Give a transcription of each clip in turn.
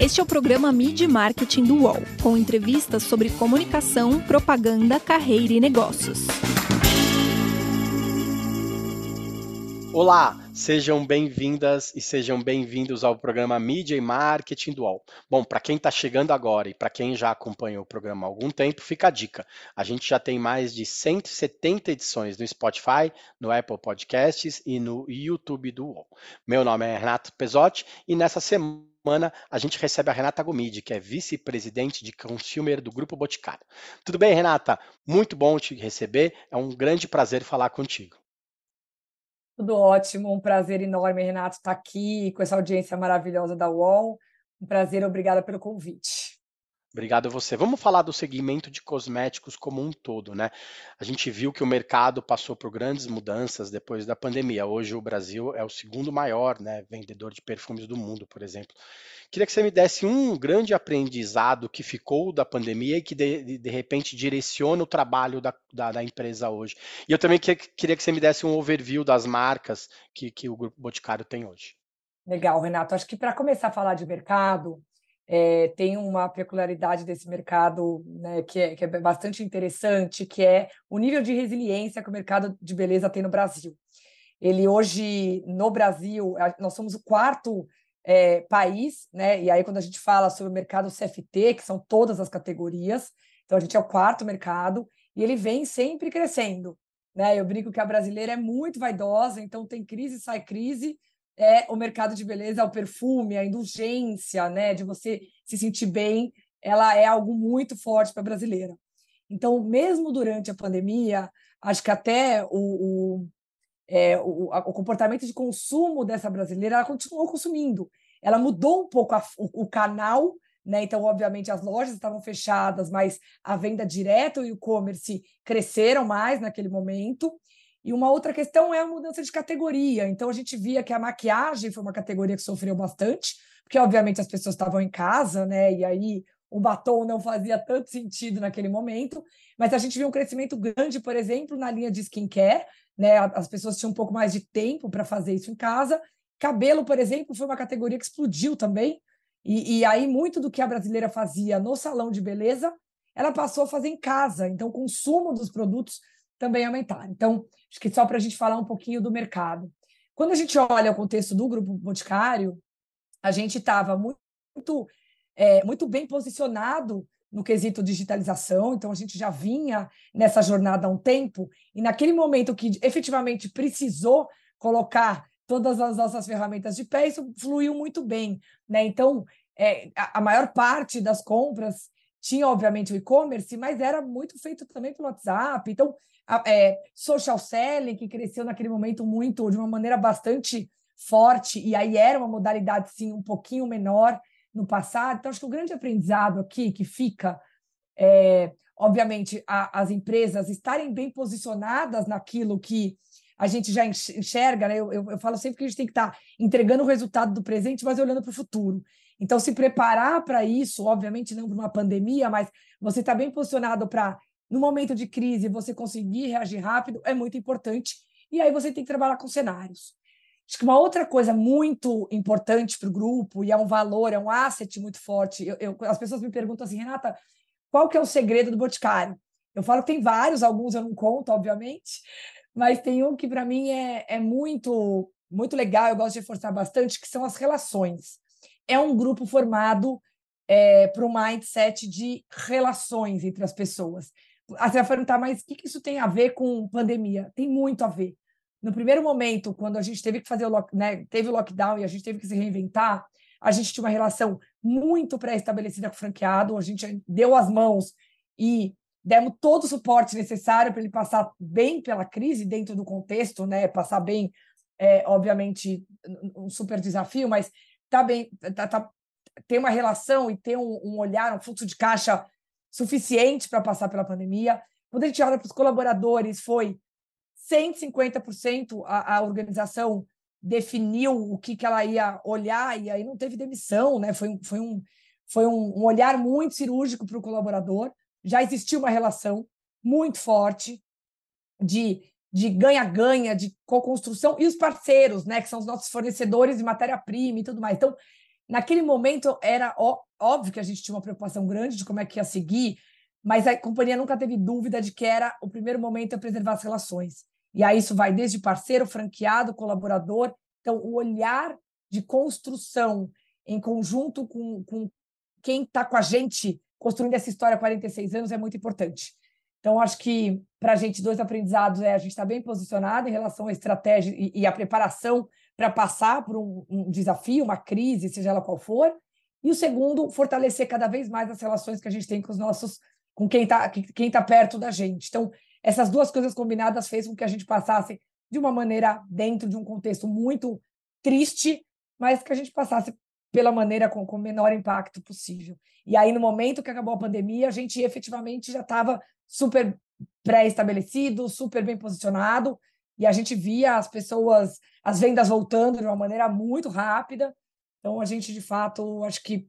Este é o programa Mid Marketing do UOL, com entrevistas sobre comunicação, propaganda, carreira e negócios. Olá, sejam bem-vindas e sejam bem-vindos ao programa Mídia e Marketing do UOL. Bom, para quem está chegando agora e para quem já acompanhou o programa há algum tempo, fica a dica. A gente já tem mais de 170 edições no Spotify, no Apple Podcasts e no YouTube do UOL. Meu nome é Renato Pesotti e nessa semana semana a gente recebe a Renata Gomide, que é vice-presidente de consumer do Grupo Boticário. Tudo bem, Renata? Muito bom te receber. É um grande prazer falar contigo. Tudo ótimo, um prazer enorme, Renato, estar aqui com essa audiência maravilhosa da UOL. Um prazer, obrigada pelo convite. Obrigado a você. Vamos falar do segmento de cosméticos como um todo, né? A gente viu que o mercado passou por grandes mudanças depois da pandemia. Hoje o Brasil é o segundo maior, né, vendedor de perfumes do mundo, por exemplo. Queria que você me desse um grande aprendizado que ficou da pandemia e que de, de repente direciona o trabalho da, da, da, empresa hoje. E eu também que, queria que você me desse um overview das marcas que, que o Grupo Boticário tem hoje. Legal, Renato. Acho que para começar a falar de mercado, é, tem uma peculiaridade desse mercado né, que, é, que, é, bastante interessante, que é o nível de resiliência que o mercado de beleza tem no Brasil. Ele hoje, no Brasil, nós somos o quarto é, país, né? E aí, quando a gente fala sobre o mercado CFT, que são todas as categorias, então a gente é o quarto mercado, e ele vem sempre crescendo. Né? Eu brinco que a brasileira é muito vaidosa, então tem crise, sai crise, é o mercado de beleza, o perfume, a indulgência, né, de você se sentir bem, ela é algo muito forte para a brasileira. Então, mesmo durante a pandemia, acho que até o, o, é, o, o comportamento de consumo dessa brasileira, ela continuou consumindo. Ela mudou um pouco a, o canal, né? Então, obviamente, as lojas estavam fechadas, mas a venda direta e o e-commerce cresceram mais naquele momento. E uma outra questão é a mudança de categoria. Então, a gente via que a maquiagem foi uma categoria que sofreu bastante, porque, obviamente, as pessoas estavam em casa, né? E aí o batom não fazia tanto sentido naquele momento. Mas a gente viu um crescimento grande, por exemplo, na linha de skincare, né? As pessoas tinham um pouco mais de tempo para fazer isso em casa. Cabelo, por exemplo, foi uma categoria que explodiu também. E, e aí, muito do que a brasileira fazia no salão de beleza, ela passou a fazer em casa. Então, o consumo dos produtos também aumentar. Então, acho que só para a gente falar um pouquinho do mercado. Quando a gente olha o contexto do Grupo Boticário, a gente estava muito, é, muito bem posicionado no quesito digitalização, então a gente já vinha nessa jornada há um tempo, e naquele momento que efetivamente precisou colocar todas as nossas ferramentas de pé, isso fluiu muito bem. Né? Então, é, a, maior parte das compras tinha, obviamente, o e-commerce, mas era muito feito também pelo WhatsApp. Então, é, social selling, que cresceu naquele momento muito, de uma maneira bastante forte, e aí era uma modalidade, sim, um pouquinho menor no passado. Então, acho que o grande aprendizado aqui que fica é, obviamente, a, as empresas estarem bem posicionadas naquilo que a gente já enxerga, né? Eu, eu, eu, falo sempre que a gente tem que estar entregando o resultado do presente, mas olhando para o futuro. Então, se preparar para isso, obviamente não para uma pandemia, mas você está bem posicionado para no momento de crise, você conseguir reagir rápido é muito importante. E aí você tem que trabalhar com cenários. Acho que uma outra coisa muito importante para o grupo, e é um valor, é um asset muito forte. Eu, eu, as pessoas me perguntam assim, Renata, qual que é o segredo do Boticário? Eu falo que tem vários, alguns eu não conto, obviamente, mas tem um que para mim é, é muito, muito legal, eu gosto de reforçar bastante, que são as relações. É um grupo formado é, para um mindset de relações entre as pessoas. Você vai perguntar, mas o que, isso tem a ver com pandemia? Tem muito a ver. No primeiro momento, quando a gente teve que fazer o lock, né, teve o lockdown e a gente teve que se reinventar, a gente tinha uma relação muito pré-estabelecida com o franqueado, a gente deu as mãos e demos todo o suporte necessário para ele passar bem pela crise dentro do contexto, né? Passar bem, é, obviamente, um super desafio, mas tá bem, tá, tá, tem uma relação e ter um, um olhar, um fluxo de caixa suficiente para passar pela pandemia. Quando a gente olha para os colaboradores, foi 150% a, a organização definiu o que, que ela ia olhar, e aí não teve demissão, né? Foi, foi, um, foi um, um olhar muito cirúrgico para o colaborador. Já existia uma relação muito forte de de ganha-ganha, de co-construção, e os parceiros, né, que são os nossos fornecedores de matéria-prima e tudo mais. Então, naquele momento era ó, óbvio que a gente tinha uma preocupação grande de como é que ia seguir, mas a companhia nunca teve dúvida de que era o primeiro momento a preservar as relações. E aí isso vai desde parceiro, franqueado, colaborador. Então, o olhar de construção em conjunto com, com quem está com a gente construindo essa história há 46 anos é muito importante. Então, acho que para a gente, dois aprendizados é a gente está bem posicionado em relação à estratégia e, e à preparação para passar por um, um, desafio, uma crise, seja ela qual for. E o segundo, fortalecer cada vez mais as relações que a gente tem com os nossos, com quem está quem tá perto da gente. Então, essas duas coisas combinadas fez com que a gente passasse de uma maneira dentro de um contexto muito triste, mas que a gente passasse pela maneira com, com o menor impacto possível. E aí, no momento que acabou a pandemia, a gente efetivamente já estava super pré-estabelecido, super bem posicionado, e a gente via as pessoas, as vendas voltando de uma maneira muito rápida. Então, a gente, de fato, acho que,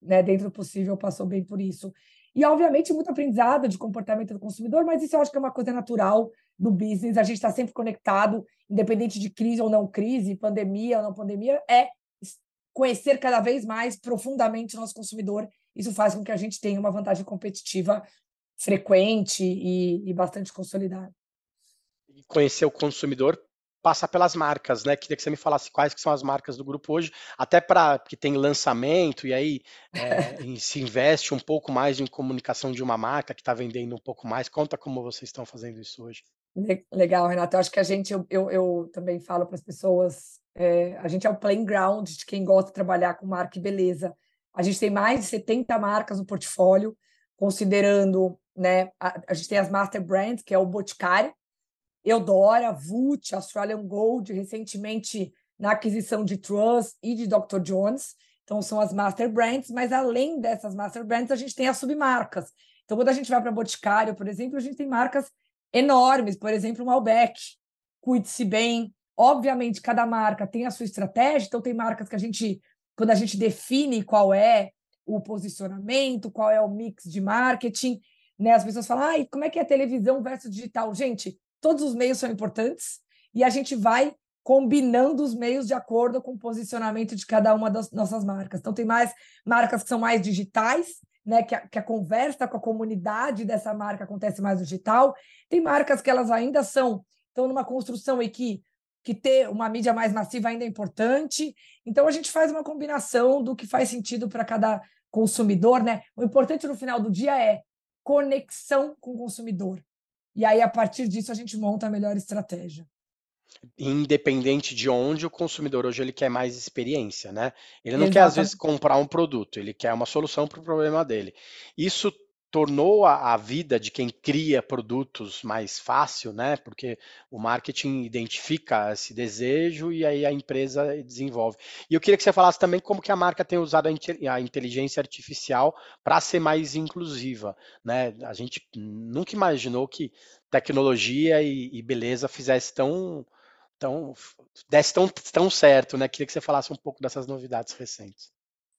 né, dentro do possível, passou bem por isso. E, obviamente, muito aprendizado de comportamento do consumidor, mas isso eu acho que é uma coisa natural do business. A gente está sempre conectado, independente de crise ou não crise, pandemia ou não pandemia, é conhecer cada vez mais profundamente o nosso consumidor. Isso faz com que a gente tenha uma vantagem competitiva frequente e, e bastante consolidada. Conhecer o consumidor passa pelas marcas, né? Queria que você me falasse quais que são as marcas do grupo hoje, até para que tem lançamento e aí é, se investe um pouco mais em comunicação de uma marca que está vendendo um pouco mais. Conta como vocês estão fazendo isso hoje. Legal, Renato. Eu acho que a gente, eu, eu, eu também falo para as pessoas, é, a gente é o playground de quem gosta de trabalhar com marca e beleza. A gente tem mais de 70 marcas no portfólio, considerando, né, a, a gente tem as master brands, que é o Boticário, Eudora, Vult, Australian Gold, recentemente na aquisição de Trust e de Dr. Jones. Então, são as master brands, mas além dessas master brands, a gente tem as submarcas. Então, quando a gente vai para Boticário, por exemplo, a gente tem marcas enormes, por exemplo, o Malbec, Cuide-se Bem. Obviamente, cada marca tem a sua estratégia, então tem marcas que a gente, quando a gente define qual é o posicionamento, qual é o mix de marketing, né? As pessoas falam, ah, como é que é televisão versus digital? Gente, todos os meios são importantes e a gente vai combinando os meios de acordo com o posicionamento de cada uma das nossas marcas. Então, tem mais marcas que são mais digitais, né, que, a, que a conversa com a comunidade dessa marca acontece mais digital. Tem marcas que elas ainda são, estão numa construção e que, que ter uma mídia mais massiva ainda é importante. Então, a gente faz uma combinação do que faz sentido para cada consumidor. Né? O importante no final do dia é conexão com o consumidor. E aí, a partir disso, a gente monta a melhor estratégia. Independente de onde o consumidor hoje ele quer mais experiência, né? Ele não quer, às vezes, comprar um produto, ele quer uma solução para o problema dele. Isso tornou a, a, vida de quem cria produtos mais fácil, né? Porque o marketing identifica esse desejo e aí a empresa desenvolve. E eu queria que você falasse também como que a marca tem usado a, inteligência artificial para ser mais inclusiva, né? A gente nunca imaginou que tecnologia e, e beleza fizesse tão tão desse tão, tão certo, né? Queria que você falasse um pouco dessas novidades recentes.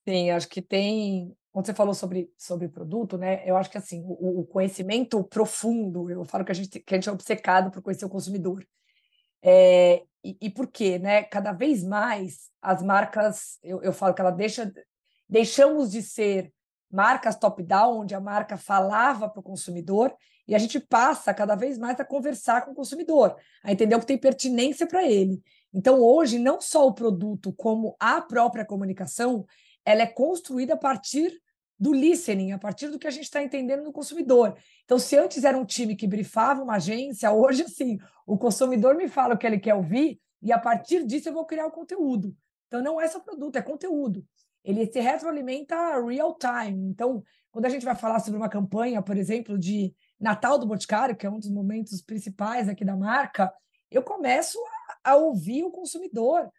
Sim, acho que tem quando você falou sobre, sobre produto, né? Eu acho que assim, o, o conhecimento profundo, eu falo que a gente, que a gente é obcecado por conhecer o consumidor. É, e, e, por quê? Né? Cada vez mais as marcas, eu, eu falo que ela deixa, deixamos de ser marcas top-down, onde a marca falava para o consumidor, e a gente passa cada vez mais a conversar com o consumidor, a entender o que tem pertinência para ele. Então, hoje, não só o produto, como a própria comunicação, ela é construída a partir do listening, a partir do que a gente está entendendo do consumidor. Então, se antes era um time que brifava uma agência, hoje, assim, o consumidor me fala o que ele quer ouvir e a partir disso eu vou criar o conteúdo. Então, não é só produto, é conteúdo. Ele se retroalimenta real time. Então, quando a gente vai falar sobre uma campanha, por exemplo, de Natal do Boticário, que é um dos momentos principais aqui da marca, eu começo a, a ouvir o consumidor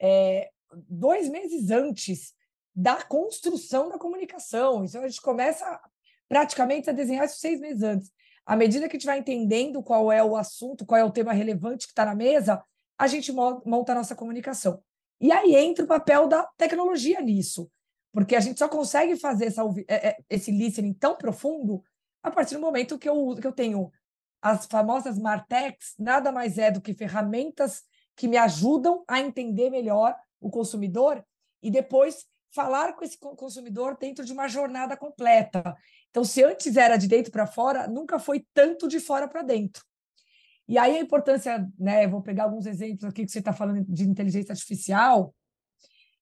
é, dois meses antes da construção da comunicação. Então, a gente começa praticamente a desenhar isso seis meses antes. À medida que a gente vai entendendo qual é o assunto, qual é o tema relevante que está na mesa, a gente monta a nossa comunicação. E aí entra o papel da tecnologia nisso, porque a gente só consegue fazer essa, é, é, esse listening tão profundo a partir do momento que eu, que eu tenho as famosas Martex, nada mais é do que ferramentas que me ajudam a entender melhor o consumidor e depois falar com esse consumidor dentro de uma jornada completa. Então, se antes era de dentro para fora, nunca foi tanto de fora para dentro. E aí a importância, né? Vou pegar alguns exemplos aqui que você está falando de inteligência artificial,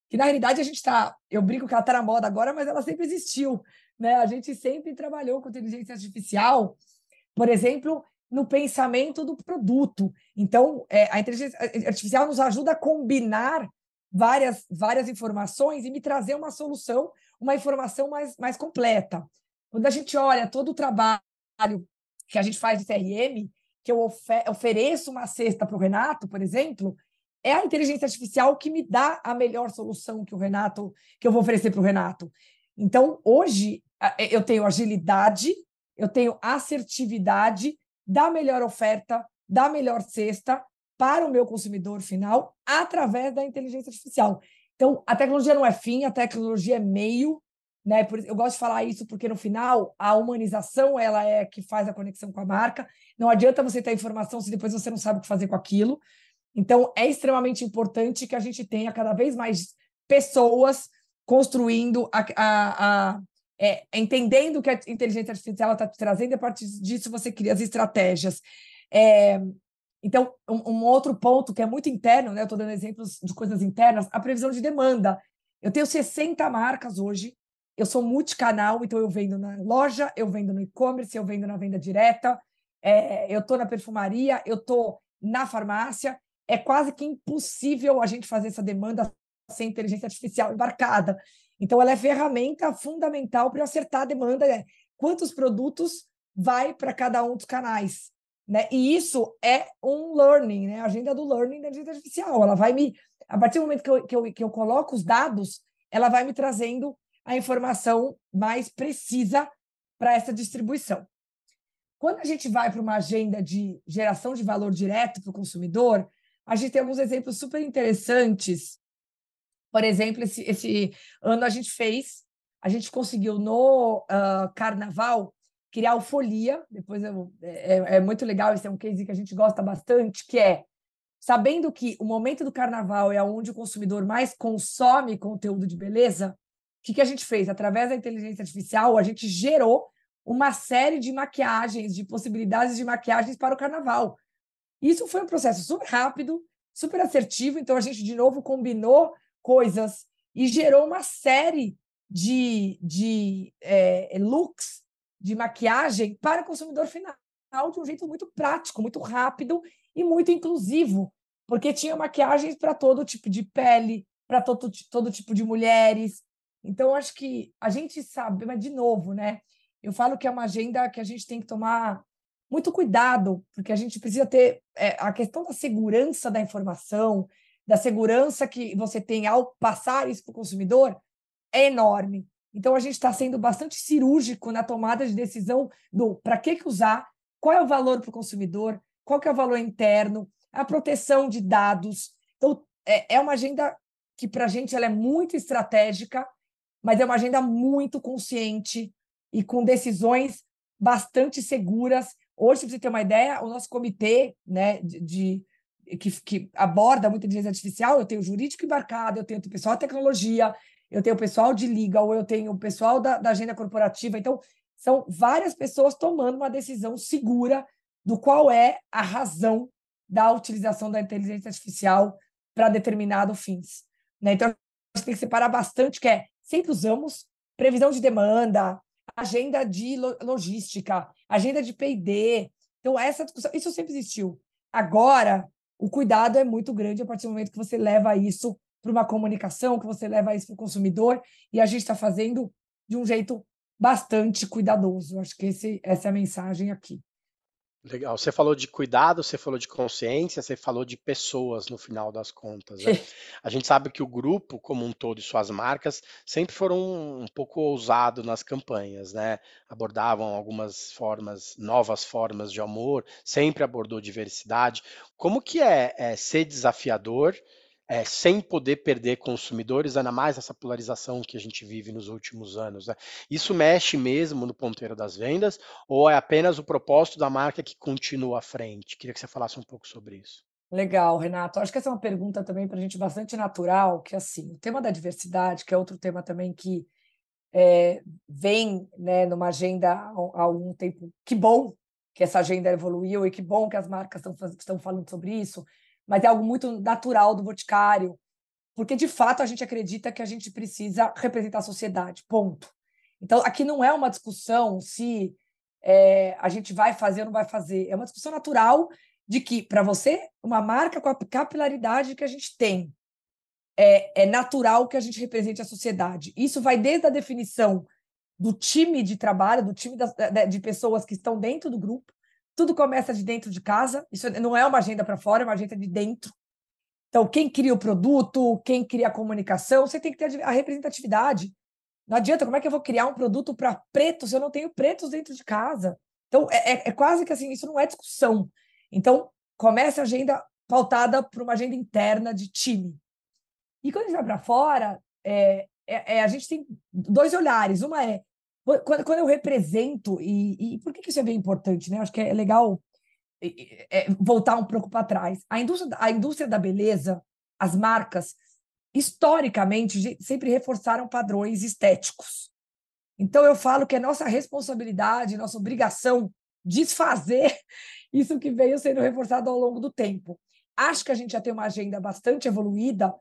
que na realidade a gente está, eu brinco que ela está na moda agora, mas ela sempre existiu, né? A gente sempre trabalhou com inteligência artificial, por exemplo, no pensamento do produto. Então, é, a inteligência artificial nos ajuda a combinar várias, várias informações e me trazer uma solução, uma informação mais, mais completa. Quando a gente olha todo o trabalho que a gente faz de CRM, que eu ofereço uma cesta para o Renato, por exemplo, é a inteligência artificial que me dá a melhor solução que o Renato, que eu vou oferecer para o Renato. Então, hoje, eu tenho agilidade, eu tenho assertividade da melhor oferta, da melhor cesta para o meu consumidor final através da inteligência artificial. Então, a tecnologia não é fim, a tecnologia é meio, né? Eu gosto de falar isso porque no final a humanização ela é que faz a conexão com a marca. Não adianta você ter informação se depois você não sabe o que fazer com aquilo. Então é extremamente importante que a gente tenha cada vez mais pessoas construindo a, a, a é, entendendo o que a inteligência artificial está trazendo, e a partir disso você cria as estratégias. É, então, um, um, outro ponto que é muito interno, né? Eu estou dando exemplos de coisas internas, a previsão de demanda. Eu tenho 60 marcas hoje, eu sou multicanal, então eu vendo na loja, eu vendo no e-commerce, eu vendo na venda direta, é, eu estou na perfumaria, eu estou na farmácia. É quase que impossível a gente fazer essa demanda sem inteligência artificial embarcada. Então, ela é ferramenta fundamental para acertar a demanda. É, quantos produtos vai para cada um dos canais? Né? E isso é um learning, né? a agenda do learning da inteligência artificial. Ela vai me, a partir do momento que eu, que eu, que eu coloco os dados, ela vai me trazendo a informação mais precisa para essa distribuição. Quando a gente vai para uma agenda de geração de valor direto para o consumidor, a gente tem alguns exemplos super interessantes. Por exemplo, esse, esse ano a gente fez, a gente conseguiu no uh, carnaval criar o Folia. Depois eu, é, é, é muito legal, esse é um case que a gente gosta bastante, que é sabendo que o momento do carnaval é onde o consumidor mais consome conteúdo de beleza, o que, que a gente fez? Através da inteligência artificial, a gente gerou uma série de maquiagens, de possibilidades de maquiagens para o carnaval. Isso foi um processo super rápido, super assertivo, então a gente, de novo, combinou coisas e gerou uma série de, de é, looks de maquiagem para o consumidor final de um jeito muito prático, muito rápido e muito inclusivo, porque tinha maquiagens para todo tipo de pele, para todo, todo tipo de mulheres, então, acho que a gente sabe, mas de novo, né? Eu falo que é uma agenda que a gente tem que tomar muito cuidado, porque a gente precisa ter é, a questão da segurança da informação, da segurança que você tem ao passar isso para o consumidor, é enorme. Então, a gente está sendo bastante cirúrgico na tomada de decisão do para que, que usar, qual é o valor para o consumidor, qual que é o valor interno, a proteção de dados. Então, é, é uma agenda que, para a gente, ela é muito estratégica, mas é uma agenda muito consciente e com decisões bastante seguras. Hoje, para você ter uma ideia, o nosso comitê né, de, de que, que, aborda muita inteligência artificial, eu tenho jurídico embarcado, eu tenho pessoal de tecnologia, eu tenho o pessoal de legal, eu tenho o pessoal da, da agenda corporativa. Então, são várias pessoas tomando uma decisão segura do qual é a razão da utilização da inteligência artificial para determinado fins. Né? Então, a gente tem que separar bastante que é sempre usamos previsão de demanda, agenda de logística, agenda de P&D. Então, essa discussão, isso sempre existiu. Agora, o cuidado é muito grande a partir do momento que você leva isso para uma comunicação, que você leva isso para o consumidor, e a gente está fazendo de um jeito bastante cuidadoso. Acho que esse, essa é a mensagem aqui. Legal. Você falou de cuidado, você falou de consciência, você falou de pessoas no final das contas. Né? A gente sabe que o grupo, como um todo, e suas marcas, sempre foram um pouco ousados nas campanhas, né? Abordavam algumas formas, novas formas de amor, sempre abordou diversidade. Como que é, é ser desafiador é, sem poder perder consumidores, ainda mais essa polarização que a gente vive nos últimos anos. Né? Isso mexe mesmo no ponteiro das vendas ou é apenas o propósito da marca que continua à frente? Queria que você falasse um pouco sobre isso. Legal, Renato. Acho que essa é uma pergunta também para a gente bastante natural, que assim, o tema da diversidade, que é outro tema também que é, vem né, numa agenda há algum tempo. Que bom que essa agenda evoluiu e que bom que as marcas estão falando sobre isso, mas é algo muito natural do Boticário, porque de fato a gente acredita que a gente precisa representar a sociedade, ponto. Então, aqui não é uma discussão se é, a gente vai fazer ou não vai fazer, é uma discussão natural de que, para você, uma marca com a capilaridade que a gente tem, é, é natural que a gente represente a sociedade. Isso vai desde a definição do time de trabalho, do time de pessoas que estão dentro do grupo. Tudo começa de dentro de casa. Isso não é uma agenda para fora, é uma agenda de dentro. Então, quem cria o produto, quem cria a comunicação, você tem que ter a representatividade. Não adianta, como é que eu vou criar um produto para pretos se eu não tenho pretos dentro de casa? Então, é, é, é quase que assim, isso não é discussão. Então, começa a agenda pautada por uma agenda interna de time. E quando a gente vai para fora, é, é, é, a gente tem dois olhares. Uma é quando, quando eu represento, e, e por que, que isso é bem importante, né? Acho que é legal é, voltar um pouco para trás. A indústria, a indústria da beleza, as marcas, historicamente, sempre reforçaram padrões estéticos. Então, eu falo que é nossa responsabilidade, nossa obrigação desfazer isso que veio sendo reforçado ao longo do tempo. Acho que a gente já tem uma agenda bastante evoluída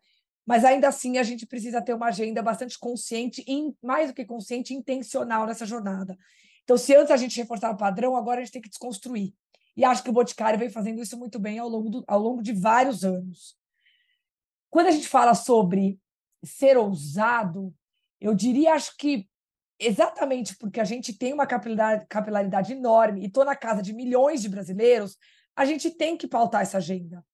mas ainda assim a gente precisa ter uma agenda bastante consciente, e mais do que consciente, intencional nessa jornada. Então, se antes a gente reforçava o padrão, agora a gente tem que desconstruir. E acho que o Boticário vem fazendo isso muito bem ao longo, do, ao longo de vários anos. Quando a gente fala sobre ser ousado, eu diria, acho que exatamente porque a gente tem uma capilaridade, capilaridade enorme e estou na casa de milhões de brasileiros, a gente tem que pautar essa agenda.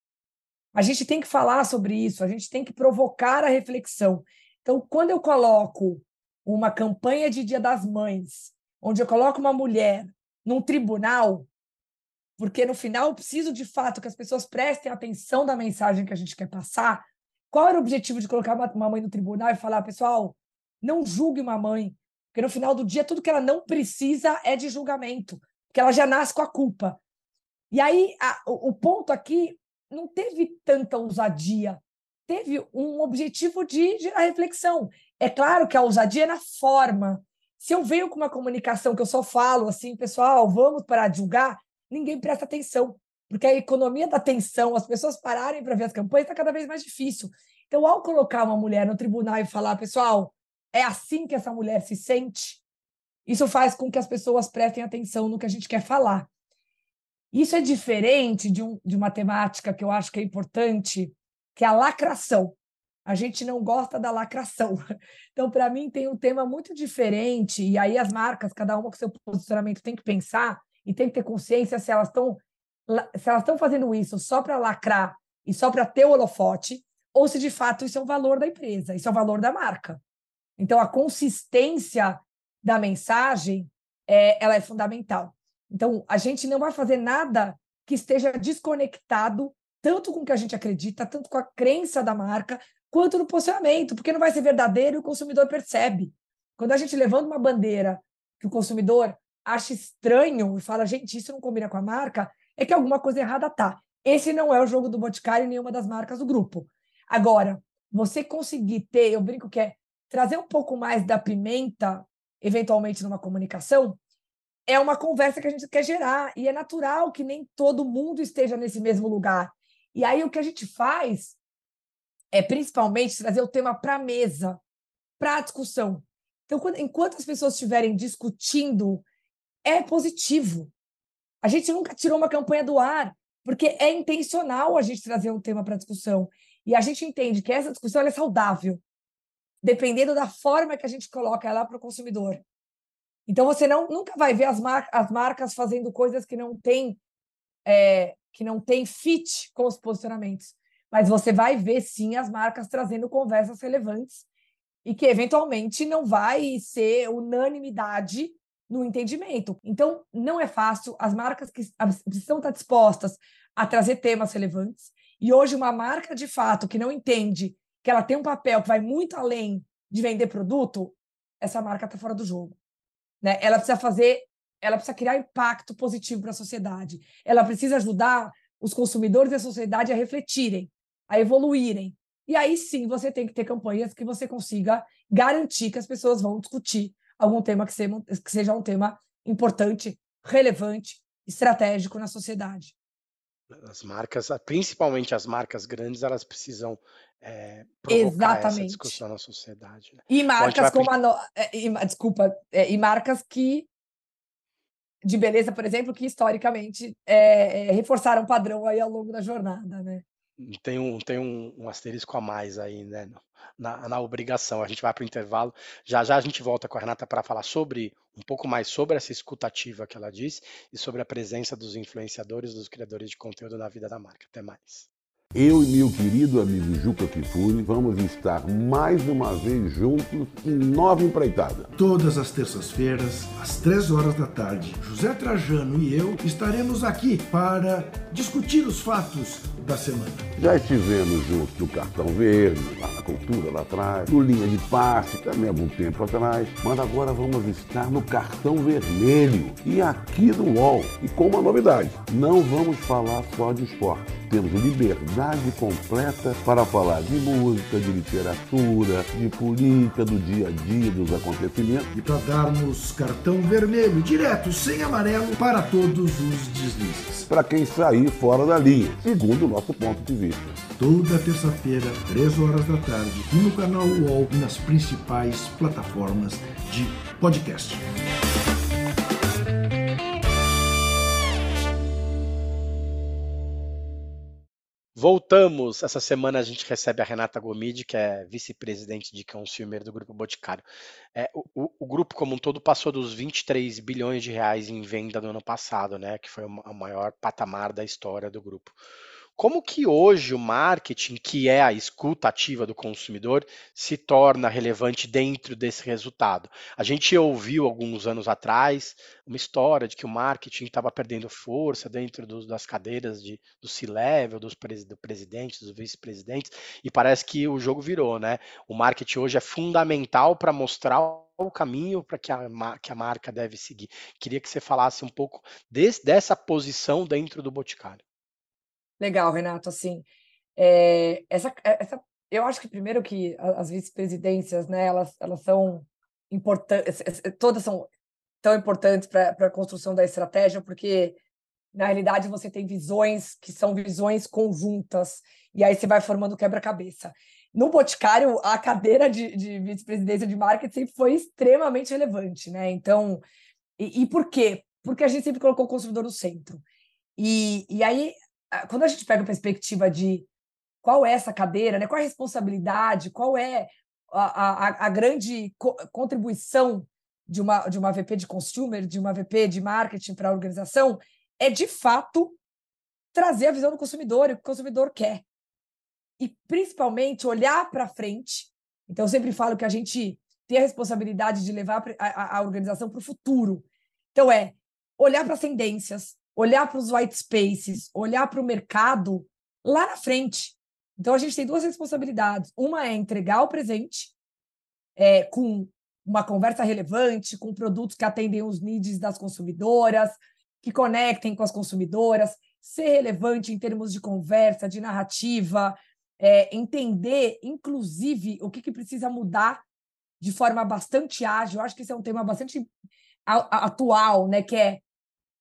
A gente tem que falar sobre isso, a gente tem que provocar a reflexão. Então, quando eu coloco uma campanha de Dia das Mães, onde eu coloco uma mulher num tribunal, porque no final eu preciso de fato que as pessoas prestem atenção da mensagem que a gente quer passar. Qual era o objetivo de colocar uma mãe no tribunal e falar, pessoal, não julgue uma mãe, porque no final do dia tudo que ela não precisa é de julgamento, porque ela já nasce com a culpa. E aí a, o, o ponto aqui não teve tanta ousadia, teve um objetivo de gerar reflexão. É claro que a ousadia é na forma. Se eu venho com uma comunicação que eu só falo assim, pessoal, vamos parar de julgar, ninguém presta atenção, porque a economia da atenção, as pessoas pararem para ver as campanhas, está cada vez mais difícil. Então, ao colocar uma mulher no tribunal e falar, pessoal, é assim que essa mulher se sente, isso faz com que as pessoas prestem atenção no que a gente quer falar. Isso é diferente de, um, de uma temática que eu acho que é importante, que é a lacração. A gente não gosta da lacração. Então, para mim, tem um tema muito diferente, e aí as marcas, cada uma com seu posicionamento, tem que pensar e tem que ter consciência se elas estão se elas estão fazendo isso só para lacrar e só para ter o holofote, ou se de fato isso é o valor da empresa, isso é o valor da marca. Então, a consistência da mensagem é, ela é fundamental. Então, a gente não vai fazer nada que esteja desconectado tanto com o que a gente acredita, tanto com a crença da marca, quanto no posicionamento, porque não vai ser verdadeiro e o consumidor percebe. Quando a gente levanta uma bandeira que o consumidor acha estranho e fala, gente, isso não combina com a marca, é que alguma coisa errada tá. Esse não é o jogo do Boticário e nenhuma das marcas do grupo. Agora, você conseguir ter, eu brinco que é trazer um pouco mais da pimenta, eventualmente numa comunicação, é uma conversa que a gente quer gerar e é natural que nem todo mundo esteja nesse mesmo lugar. E aí o que a gente faz é principalmente trazer o tema para a mesa, para a discussão. Então, quando, enquanto as pessoas estiverem discutindo, é positivo. A gente nunca tirou uma campanha do ar, porque é intencional a gente trazer um tema para discussão. E a gente entende que essa discussão é saudável, dependendo da forma que a gente coloca ela para o consumidor. Então você não, nunca vai ver as, mar as marcas fazendo coisas que não têm é, que não tem fit com os posicionamentos. Mas você vai ver sim as marcas trazendo conversas relevantes e que eventualmente não vai ser unanimidade no entendimento. Então, não é fácil, as marcas que precisam estar dispostas a trazer temas relevantes. E hoje, uma marca de fato que não entende que ela tem um papel que vai muito além de vender produto, essa marca está fora do jogo. Né? Ela precisa fazer, ela precisa criar impacto positivo para a sociedade. Ela precisa ajudar os consumidores e a sociedade a refletirem, a evoluírem. E aí sim você tem que ter campanhas que você consiga garantir que as pessoas vão discutir algum tema que seja, que seja um tema importante, relevante, estratégico na sociedade. As marcas, principalmente as marcas grandes, elas precisam é, Exatamente. essa discussão na sociedade. Né? E marcas como a. No... É, e, desculpa, é, e marcas que. De beleza, por exemplo, que historicamente é, é, reforçaram o padrão aí ao longo da jornada, né? Tem um, tem um, um asterisco a mais aí, né? Na, na obrigação. A gente vai para o intervalo. Já já a gente volta com a Renata para falar sobre um pouco mais sobre essa escutativa que ela disse e sobre a presença dos influenciadores, dos criadores de conteúdo na vida da marca. Até mais. Eu e meu querido amigo Juca Kifuri vamos estar mais uma vez juntos em nova empreitada. Todas as terças-feiras, às três horas da tarde, José Trajano e eu estaremos aqui para discutir os fatos da semana. Já estivemos juntos no Cartão Verde, lá na Cultura, lá atrás, no Linha de Passe, também há algum tempo atrás, mas agora vamos estar no Cartão Vermelho e aqui no UOL. E com uma novidade, não vamos falar só de esporte temos liberdade completa para falar de música, de literatura, de política, do dia a dia, dos acontecimentos. E para darmos cartão vermelho, direto, sem amarelo, para todos os deslizes. Para quem sair fora da linha, segundo o nosso ponto de vista. Toda terça-feira, 3 horas da tarde, no canal UOL e nas principais plataformas de podcast. Voltamos. Essa semana a gente recebe a Renata Gomide, que é vice-presidente de consumer do Grupo Boticário. É, o, o, grupo como um todo passou dos 23 bilhões de reais em venda no ano passado, né? Que foi o maior patamar da história do grupo. Como que hoje o marketing, que é a escuta ativa do consumidor, se torna relevante dentro desse resultado? A gente ouviu alguns anos atrás uma história de que o marketing estava perdendo força dentro dos, das cadeiras de, do C-level, dos pres, do dos vice-presidentes, e parece que o jogo virou, né? O marketing hoje é fundamental para mostrar o caminho para que a, que a marca deve seguir. Queria que você falasse um pouco desse, dessa posição dentro do Boticário. Legal, Renato. Assim, é, essa, eh, essa, eu acho que primeiro que as vice-presidências, né, elas, elas são importantes, todas são tão importantes para a construção da estratégia, porque na realidade você tem visões que são visões conjuntas, e aí você vai formando quebra-cabeça. No Boticário, a cadeira de, de vice-presidência de marketing foi extremamente relevante, né? Então, e, e por quê? Porque a gente sempre colocou o consumidor no centro. E, e aí quando a gente pega a perspectiva de qual é essa cadeira, né? qual é a responsabilidade, qual é a, a, a grande co contribuição de uma, de uma VP de consumer, de uma VP de marketing para a organização, é de fato trazer a visão do consumidor e o que o consumidor quer. E principalmente olhar para frente. Então, eu sempre falo que a gente tem a responsabilidade de levar a, a organização para o futuro. Então, é olhar para as tendências, olhar para os white spaces, olhar para o mercado lá na frente. Então, a gente tem duas responsabilidades. Uma é entregar o presente é, com uma conversa relevante, com produtos que atendem os needs das consumidoras, que conectem com as consumidoras, ser relevante em termos de conversa, de narrativa, é, entender, inclusive, o que, que precisa mudar de forma bastante ágil. Eu acho que esse é um tema bastante atual, né? Que é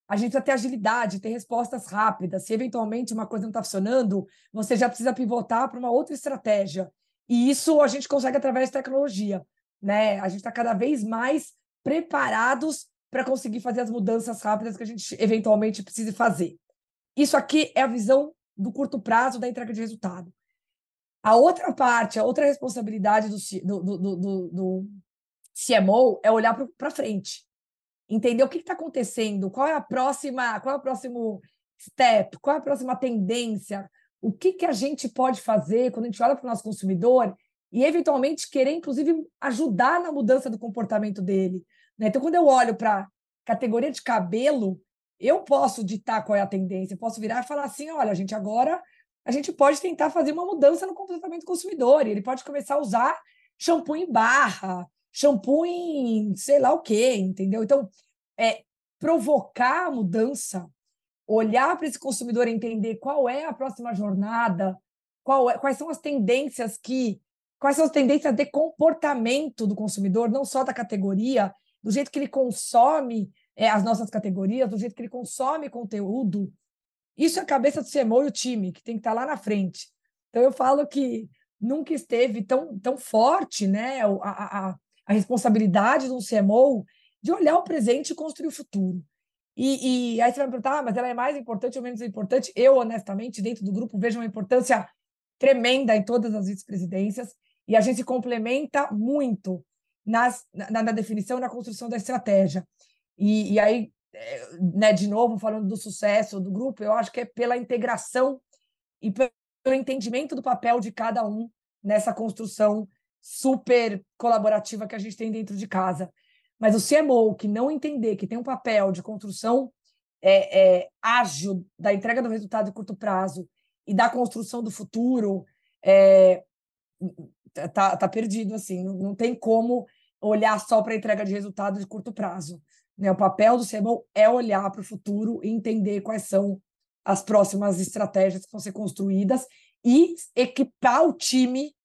a gente precisa ter agilidade, ter respostas rápidas. Se eventualmente uma coisa não está funcionando, você já precisa pivotar para uma outra estratégia. E isso a gente consegue através de tecnologia. Né? A gente está cada vez mais preparados para conseguir fazer as mudanças rápidas que a gente eventualmente precise fazer. Isso aqui é a visão do curto prazo da entrega de resultado. A outra parte, a outra responsabilidade do, do, do, do, do CMO é olhar para frente entender o que está acontecendo, qual é a próxima, qual é o próximo step, qual é a próxima tendência, o que, que a gente pode fazer quando a gente olha para o nosso consumidor e, eventualmente, querer, inclusive, ajudar na mudança do comportamento dele. Né? Então, quando eu olho para categoria de cabelo, eu posso ditar qual é a tendência, posso virar e falar assim: olha, gente agora a gente pode tentar fazer uma mudança no comportamento do consumidor, ele pode começar a usar shampoo em barra, shampoo em sei lá o quê, entendeu? Então, é, provocar a mudança olhar para esse consumidor entender qual é a próxima jornada, é, quais são as tendências que. Quais são as tendências de comportamento do consumidor, não só da categoria, do jeito que ele consome é, as nossas categorias, do jeito que ele consome conteúdo. Isso é a cabeça do CMO e o time, que tem que estar lá na frente. Então, eu falo que nunca esteve tão, tão forte né, a, a, a responsabilidade do CMO de olhar o presente e construir o futuro. E, e, aí você vai me perguntar, ah, mas ela é mais importante ou menos importante? Eu, honestamente, dentro do grupo, vejo uma importância tremenda em todas as vice-presidências e a gente se complementa muito nas, na, na definição e na construção da estratégia. E, e aí, eh, né, de novo, falando do sucesso do grupo, eu acho que é pela integração e pelo entendimento do papel de cada um nessa construção super colaborativa que a gente tem dentro de casa. Mas o CMO que não entender que tem um papel de construção é, é, ágil da entrega do resultado de curto prazo e da construção do futuro, é, tá, tá perdido, assim, não, não tem como olhar só para a entrega de resultado de curto prazo. Né? O papel do CMO é olhar para o futuro e entender quais são as próximas estratégias que vão ser construídas e equipar o time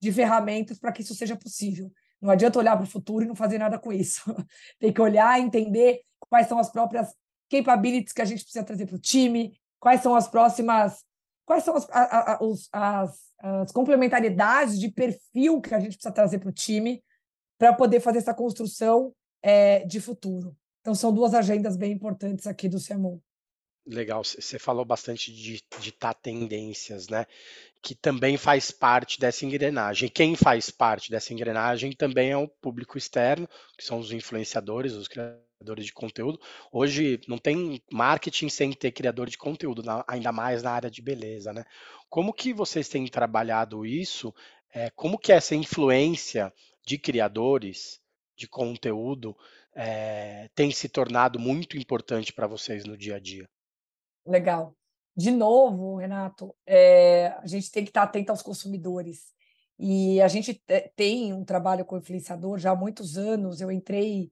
de ferramentas para que isso seja possível. Não adianta olhar para o futuro e não fazer nada com isso. Tem que olhar, entender quais são as próprias capabilities que a gente precisa trazer para o time, quais são as próximas, quais são as, os, as, as complementaridades de perfil que a gente precisa trazer para o time para poder fazer essa construção é, de futuro. Então, são duas agendas bem importantes aqui do CMO. Legal, você falou bastante de ditar tendências, né? Que também faz parte dessa engrenagem. Quem faz parte dessa engrenagem também é o público externo, que são os influenciadores, os criadores de conteúdo. Hoje não tem marketing sem ter criador de conteúdo, ainda mais na área de beleza, né? Como que vocês têm trabalhado isso? É, como que essa influência de criadores de conteúdo é, tem se tornado muito importante para vocês no dia a dia? Legal. De novo, Renato, é, a gente tem que estar atento aos consumidores. E a gente tem um trabalho com influenciador já há muitos anos. Eu entrei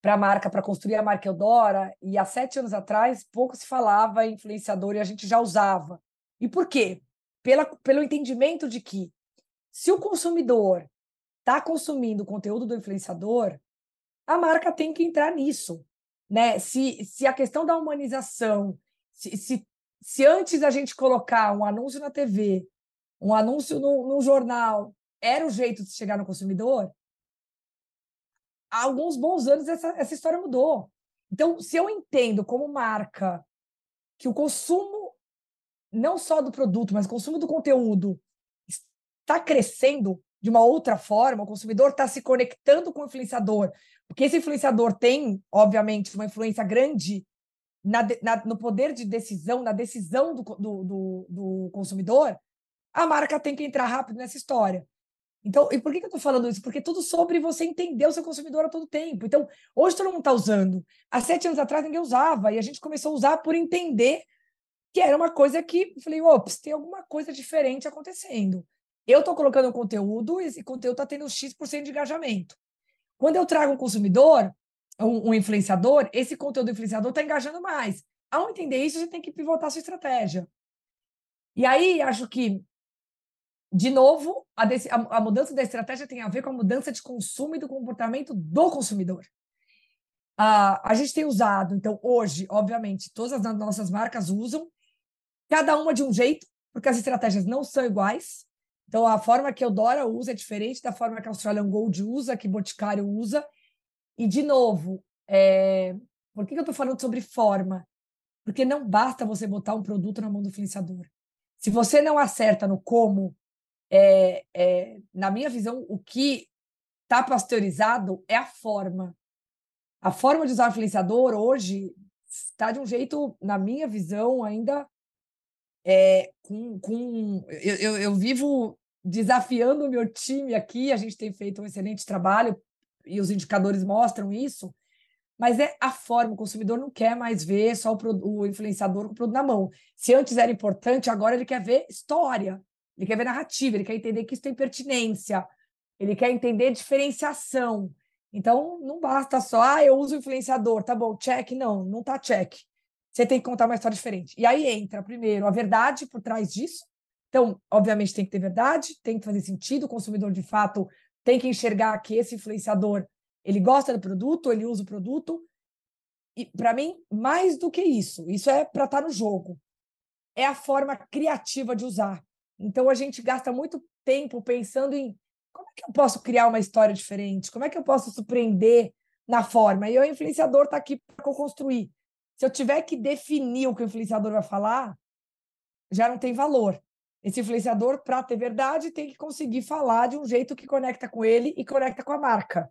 para a marca para construir a marca Eudora e há sete anos atrás pouco se falava em influenciador e a gente já usava. E por quê? Pela, pelo entendimento de que se o consumidor está consumindo o conteúdo do influenciador, a marca tem que entrar nisso. Né? Se, se a questão da humanização se, se, se antes a gente colocar um anúncio na TV, um anúncio no, jornal, era o jeito de chegar no consumidor, há alguns bons anos essa, essa história mudou. Então, se eu entendo como marca que o consumo, não só do produto, mas o consumo do conteúdo está crescendo de uma outra forma, o consumidor está se conectando com o influenciador, porque esse influenciador tem, obviamente, uma influência grande na, na, no poder de decisão, na decisão do, do, do, do, consumidor, a marca tem que entrar rápido nessa história. Então, e por que, que eu estou falando isso? Porque é tudo sobre você entender o seu consumidor a todo tempo. Então, hoje todo mundo está usando. Há sete anos atrás ninguém usava, e a gente começou a usar por entender que era uma coisa que falei, ops, tem alguma coisa diferente acontecendo. Eu estou colocando conteúdo e esse conteúdo está tendo X% de engajamento. Quando eu trago um consumidor, um, um influenciador, esse conteúdo influenciador está engajando mais. Ao entender isso, você tem que pivotar a sua estratégia. E aí, acho que, de novo, a, a, a mudança da estratégia tem a ver com a mudança de consumo e do comportamento do consumidor. Uh, a gente tem usado, então, hoje, obviamente, todas as nossas marcas usam, cada uma de um jeito, porque as estratégias não são iguais. Então, a forma que a Eudora usa é diferente da forma que a Australian Gold usa, que Boticário usa. E, de novo, é... por que eu estou falando sobre forma? Porque não basta você botar um produto na mão do influenciador. Se você não acerta no como, é, é, na minha visão, o que está pasteurizado é a forma. A forma de usar o influenciador hoje está de um jeito, na minha visão, ainda é, com. com eu, eu, eu vivo desafiando o meu time aqui, a gente tem feito um excelente trabalho e os indicadores mostram isso, mas é a forma, o consumidor não quer mais ver só o, o influenciador com o produto na mão. Se antes era importante, agora ele quer ver história, ele quer ver narrativa, ele quer entender que isso tem pertinência, ele quer entender diferenciação. Então, não basta só, ah, eu uso influenciador, tá bom, check, não, não tá check. você tem que contar uma história diferente. E aí entra, primeiro, a verdade por trás disso. Então, obviamente, tem que ter verdade, tem que fazer sentido, o consumidor, de fato, tem que enxergar que esse influenciador, ele gosta do produto, ele usa o produto. E, para mim, mais do que isso, isso é para estar tá no jogo. É a forma criativa de usar. Então, a gente gasta muito tempo pensando em como é que eu posso criar uma história diferente, como é que eu posso surpreender na forma. E o influenciador está aqui para construir. Se eu tiver que definir o que o influenciador vai falar, já não tem valor. Esse influenciador, para ter verdade, tem que conseguir falar de um jeito que conecta com ele e conecta com a marca.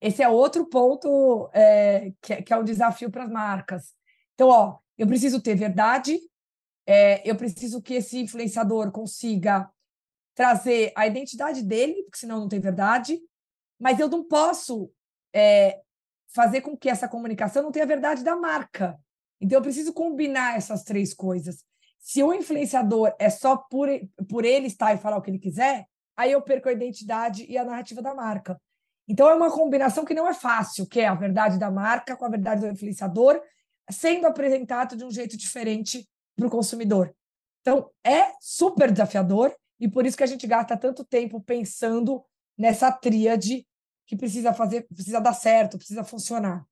Esse é outro ponto é, que, é, que, é um desafio para as marcas. Então, ó, eu preciso ter verdade, é, eu preciso que esse influenciador consiga trazer a identidade dele, porque senão não tem verdade, mas eu não posso é, fazer com que essa comunicação não tenha a verdade da marca. Então, eu preciso combinar essas três coisas. Se o influenciador é só por, por ele estar e falar o que ele quiser, aí eu perco a identidade e a narrativa da marca. Então, é uma combinação que não é fácil, que é a verdade da marca com a verdade do influenciador, sendo apresentado de um jeito diferente para o consumidor. Então, é super desafiador e por isso que a gente gasta tanto tempo pensando nessa tríade que precisa fazer, precisa dar certo, precisa funcionar.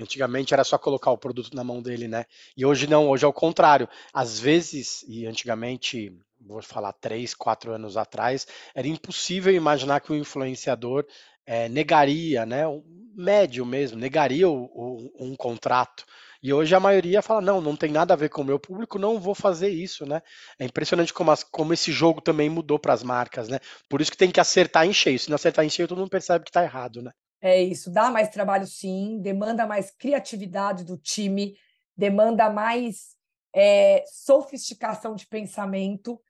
Antigamente era só colocar o produto na mão dele, né? E hoje não, hoje é o contrário. Às vezes, e antigamente, vou falar três, quatro anos atrás, era impossível imaginar que o influenciador é, negaria, né? Um médio mesmo, negaria o, o, um contrato. E hoje a maioria fala: não, não tem nada a ver com o meu público, não vou fazer isso, né? É impressionante como, as, como esse jogo também mudou para as marcas, né? Por isso que tem que acertar em cheio. Se não acertar em cheio, todo mundo percebe que está errado, né? É isso, dá mais trabalho sim, demanda mais criatividade do time, demanda mais é, sofisticação de pensamento,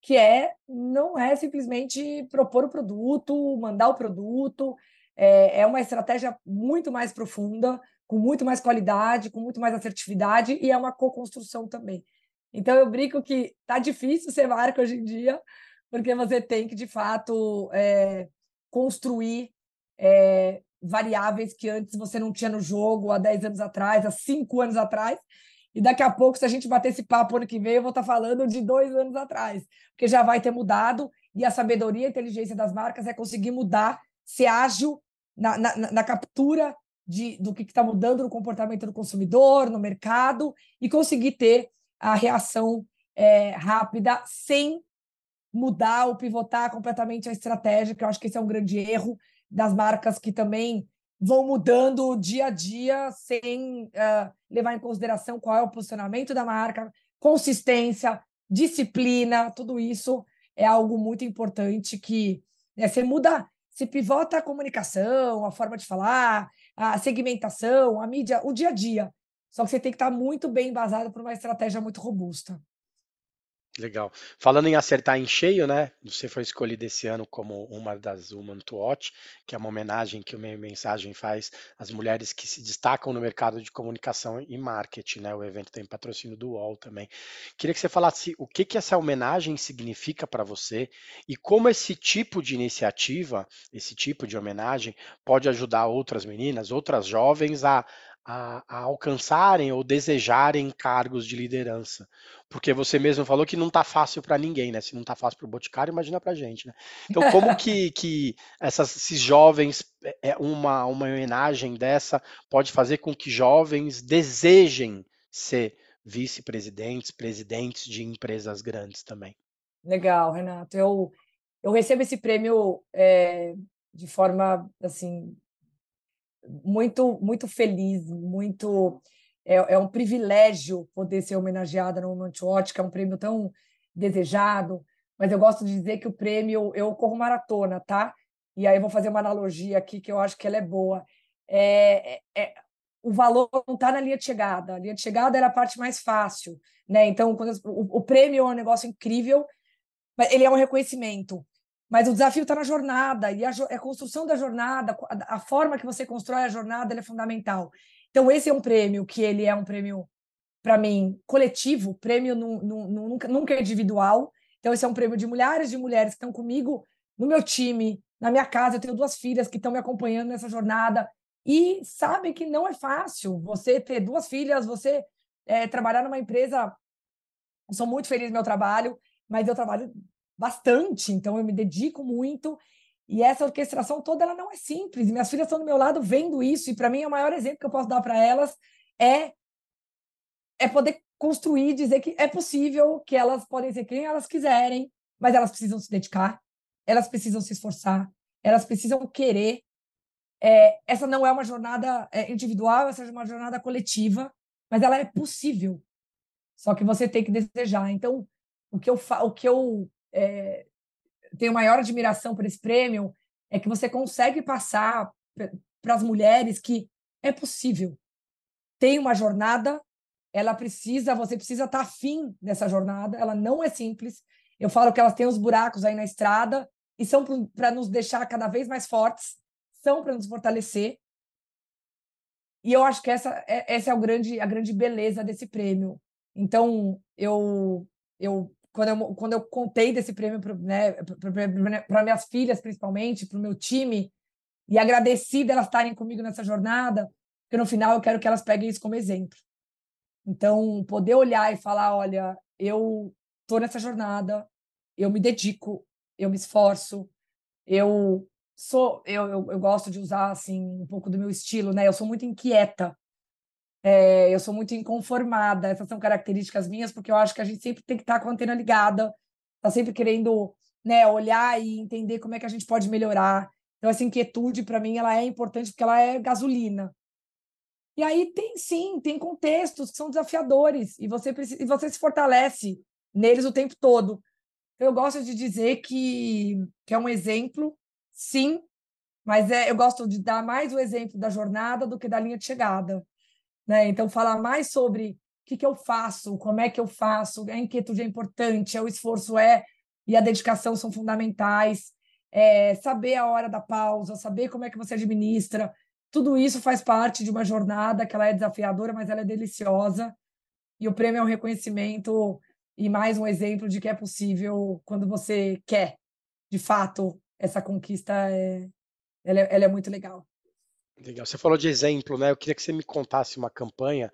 que é não é simplesmente propor o produto, mandar o produto, é, é uma estratégia muito mais profunda, com muito mais qualidade, com muito mais assertividade e é uma co-construção também. Então eu brinco que tá difícil ser marca hoje em dia, porque você tem que de fato é, construir é, variáveis que antes você não tinha no jogo há 10 anos atrás, há 5 anos atrás. E daqui a pouco, se a gente bater esse papo ano que vem, eu vou estar tá falando de dois anos atrás, porque já vai ter mudado e a sabedoria e a inteligência das marcas é conseguir mudar, ser ágil na, na, na captura de, do que está mudando no comportamento do consumidor, no mercado, e conseguir ter a reação é, rápida sem mudar ou pivotar completamente a estratégia, que eu acho que esse é um grande erro das marcas que também vão mudando dia a dia sem uh, levar em consideração qual é o posicionamento da marca, consistência, disciplina, tudo isso é algo muito importante que né, você muda, se pivota a comunicação, a forma de falar, a segmentação, a mídia, o dia a dia. Só que você tem que estar muito bem embasado por uma estratégia muito robusta. Legal. Falando em acertar em cheio, né? Você foi escolhido esse ano como uma das Woman to Watch, que é uma homenagem que o Meio Mensagem faz às mulheres que se destacam no mercado de comunicação e marketing, né? O evento tem patrocínio do UOL também. Queria que você falasse o que, que essa homenagem significa para você e como esse tipo de iniciativa, esse tipo de homenagem, pode ajudar outras meninas, outras jovens a, a, a, alcançarem ou desejarem cargos de liderança. Porque você mesmo falou que não está fácil para ninguém, né? Se não está fácil para o Boticário, imagina para a gente, né? Então, como que, que essas, esses jovens, é, é uma, uma homenagem dessa pode fazer com que jovens desejem ser vice-presidentes, presidentes de empresas grandes também? Legal, Renato. Eu, eu recebo esse prêmio é, de forma, assim, muito, muito feliz, muito. É, é um privilégio poder ser homenageada no Watch, que é um prêmio tão desejado. Mas eu gosto de dizer que o prêmio, eu corro maratona, tá? E aí eu vou fazer uma analogia aqui que eu acho que ela é boa. É, é, é o valor não está na linha de chegada. A linha de chegada era a parte mais fácil, né? Então, quando, o, o prêmio é um negócio incrível, mas ele é um reconhecimento. Mas o desafio está na jornada, e a, a, construção da jornada, a, a, forma que você constrói a jornada é fundamental. Então, esse é um prêmio que ele é um prêmio, para mim, coletivo, prêmio nunca, nunca é individual. Então, esse é um prêmio de milhares de mulheres que estão comigo no meu time, na minha casa. Eu tenho duas filhas que estão me acompanhando nessa jornada. e sabem que não é fácil você ter duas filhas, você é, trabalhar numa empresa. Eu sou muito feliz no meu trabalho, mas eu trabalho bastante, então eu me dedico muito. E essa orquestração toda ela não é simples. Minhas filhas estão do meu lado vendo isso, e para mim o maior exemplo que eu posso dar para elas é é poder construir, dizer que é possível, que elas podem ser quem elas quiserem, mas elas precisam se dedicar, elas precisam se esforçar, elas precisam querer. É, essa não é uma jornada é, individual, essa é uma jornada coletiva, mas ela é possível. Só que você tem que desejar. Então, o que eu, o que eu é, tenho maior admiração por esse prêmio é que você consegue passar para as mulheres que é possível. Tem uma jornada, ela precisa, você precisa estar tá afim dessa jornada, ela não é simples. Eu falo que elas têm os buracos aí na estrada e são para nos deixar cada vez mais fortes, são para nos fortalecer. E eu acho que essa, é, essa é o grande, a grande beleza desse prêmio. Então, eu, eu quando eu, quando eu contei desse prêmio para né, minhas filhas, principalmente, para o meu time, e agradeci delas estarem comigo nessa jornada, porque no final eu quero que elas peguem isso como exemplo. Então, poder olhar e falar: olha, eu estou nessa jornada, eu me dedico, eu me esforço, eu sou, eu, eu, eu, gosto de usar assim um pouco do meu estilo, né? Eu sou muito inquieta. É, eu sou muito inconformada. Essas são características minhas, porque eu acho que a gente sempre tem que estar com a antena ligada, tá sempre querendo né, olhar e entender como é que a gente pode melhorar. Então, essa inquietude, para mim, ela é importante porque ela é gasolina. E aí tem sim, tem contextos que são desafiadores e você precisa, e você se fortalece neles o tempo todo. Eu gosto de dizer que, que é um exemplo, sim, mas é, eu gosto de dar mais o exemplo da jornada do que da linha de chegada. Né? Então, falar mais sobre o que, que eu faço, como é que eu faço, a inquietude é importante, o esforço é e a dedicação são fundamentais, é, saber a hora da pausa, saber como é que você administra, tudo isso faz parte de uma jornada que ela é desafiadora, mas ela é deliciosa. E o prêmio é um reconhecimento e mais um exemplo de que é possível quando você quer. De fato, essa conquista é, ela é, ela é muito legal. Legal. Você falou de exemplo, né? Eu queria que você me contasse uma campanha,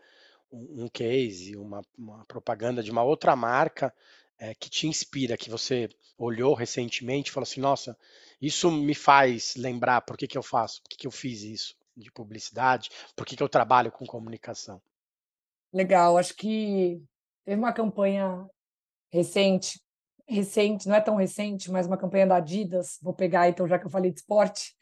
um, case, uma, uma, propaganda de uma outra marca é, que te inspira, que você olhou recentemente e falou assim, nossa, isso me faz lembrar por que, que eu faço, por que, que eu fiz isso de publicidade, por que, que eu trabalho com comunicação. Legal, acho que teve uma campanha recente, recente, não é tão recente, mas uma campanha da Adidas, vou pegar então, já que eu falei de esporte,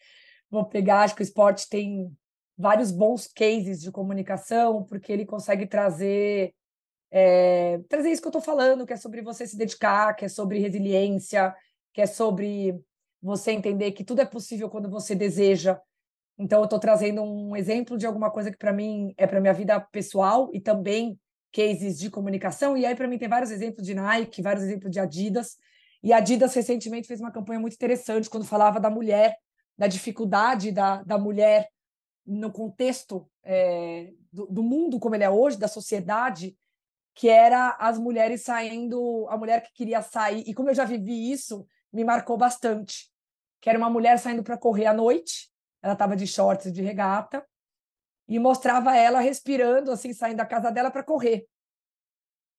vou pegar, acho que o esporte tem vários bons cases de comunicação, porque ele consegue trazer é, trazer isso que eu estou falando, que é sobre você se dedicar, que é sobre resiliência, que é sobre você entender que tudo é possível quando você deseja. Então, eu estou trazendo um exemplo de alguma coisa que para mim é para minha vida pessoal e também cases de comunicação. E aí, para mim, tem vários exemplos de Nike, vários exemplos de Adidas. E a Adidas recentemente fez uma campanha muito interessante quando falava da mulher da dificuldade da, da mulher no contexto é, do, do, mundo como ele é hoje, da sociedade, que era as mulheres saindo, a mulher que queria sair, e como eu já vivi isso, me marcou bastante, que era uma mulher saindo para correr à noite, ela estava de shorts de regata, e mostrava ela respirando, assim, saindo da casa dela para correr.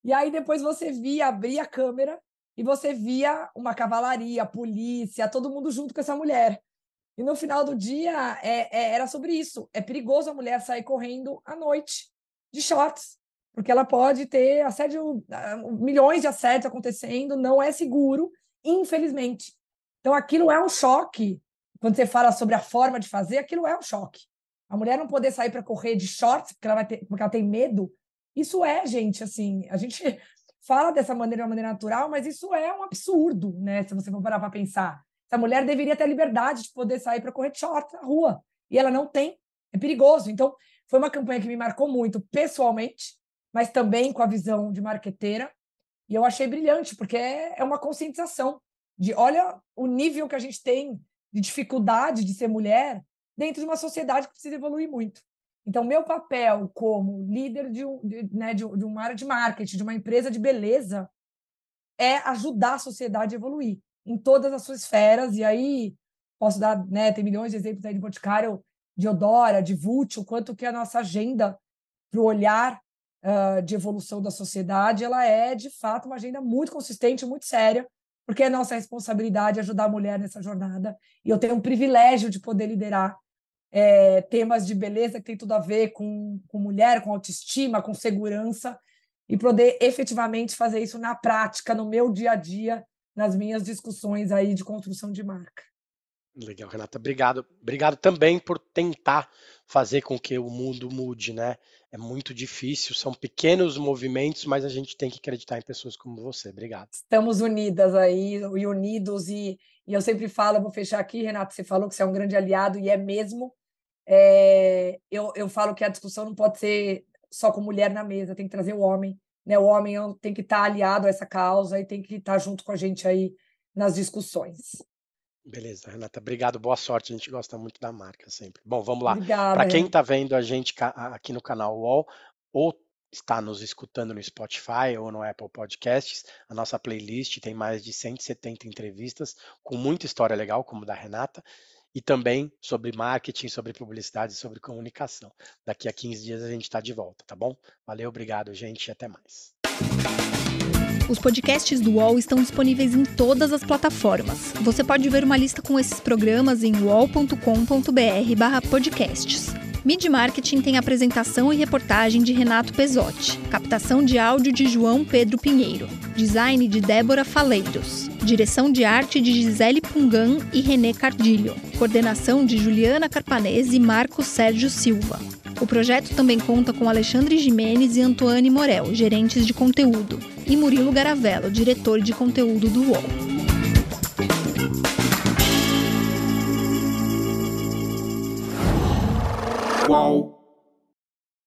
E aí depois você via, abrir a câmera, e você via uma cavalaria, polícia, todo mundo junto com essa mulher. E no final do dia é, é, era sobre isso. É perigoso a mulher sair correndo à noite de shorts, porque ela pode ter assédio, ah, milhões de assédios acontecendo, não é seguro, infelizmente. Então aquilo é um choque. Quando você fala sobre a forma de fazer, aquilo é um choque. A mulher não poder sair para correr de shorts porque ela vai ter, porque ela tem medo. Isso é, gente, assim, a gente fala dessa maneira de uma maneira natural, mas isso é um absurdo, né? Se você for parar para pensar. Essa mulher deveria ter a liberdade de poder sair para correr de short na rua. E ela não tem. É perigoso. Então, foi uma campanha que me marcou muito pessoalmente, mas também com a visão de marqueteira. E eu achei brilhante, porque é, é uma conscientização de olha o nível que a gente tem de dificuldade de ser mulher dentro de uma sociedade que precisa evoluir muito. Então, meu papel como líder de, um, de, né, de, de uma área de marketing, de uma empresa de beleza, é ajudar a sociedade a evoluir em todas as suas esferas, e aí posso dar, né, tem milhões de exemplos aí de Boticário, de Odora, de Vult, o quanto que a nossa agenda para o olhar uh, de evolução da sociedade, ela é, de fato, uma agenda muito consistente, muito séria, porque é nossa responsabilidade ajudar a mulher nessa jornada. E eu tenho um privilégio de poder liderar é, temas de beleza que tem tudo a ver com, com mulher, com autoestima, com segurança, e poder efetivamente fazer isso na prática, no meu dia a dia, nas minhas discussões aí de construção de marca. Legal, Renata. Obrigado. Obrigado também por tentar fazer com que o mundo mude, né? É muito difícil, são pequenos movimentos, mas a gente tem que acreditar em pessoas como você. Obrigado. Estamos unidas aí e unidos, e, e eu sempre falo, vou fechar aqui, Renata, você falou que você é um grande aliado, e é mesmo. É, eu, eu falo que a discussão não pode ser só com mulher na mesa, tem que trazer o homem. Né? O homem tem que estar aliado a essa causa e tem que estar junto com a gente aí nas discussões. Beleza, Renata, obrigado, boa sorte. A gente gosta muito da marca sempre. Bom, vamos lá. Para quem está vendo a gente aqui no canal UOL ou está nos escutando no Spotify ou no Apple Podcasts, a nossa playlist tem mais de 170 entrevistas com muita história legal, como da Renata, e também sobre marketing, sobre publicidade, sobre comunicação. Daqui a 15 dias a gente está de volta, tá bom? Valeu, obrigado, gente, e até mais. Os podcasts do UOL estão disponíveis em todas as plataformas. Você pode ver uma lista com esses programas em uol.com.br/podcasts. Mid Marketing tem apresentação e reportagem de Renato Pesotti, captação de áudio de João Pedro Pinheiro, design de Débora Faleiros, direção de arte de Gisele Pungan e René Cardilho, coordenação de Juliana Carpanese e Marcos Sérgio Silva. O projeto também conta com Alexandre Jimenez e Antoine Morel, gerentes de conteúdo, e Murilo Garavello, diretor de conteúdo do UOL. qual.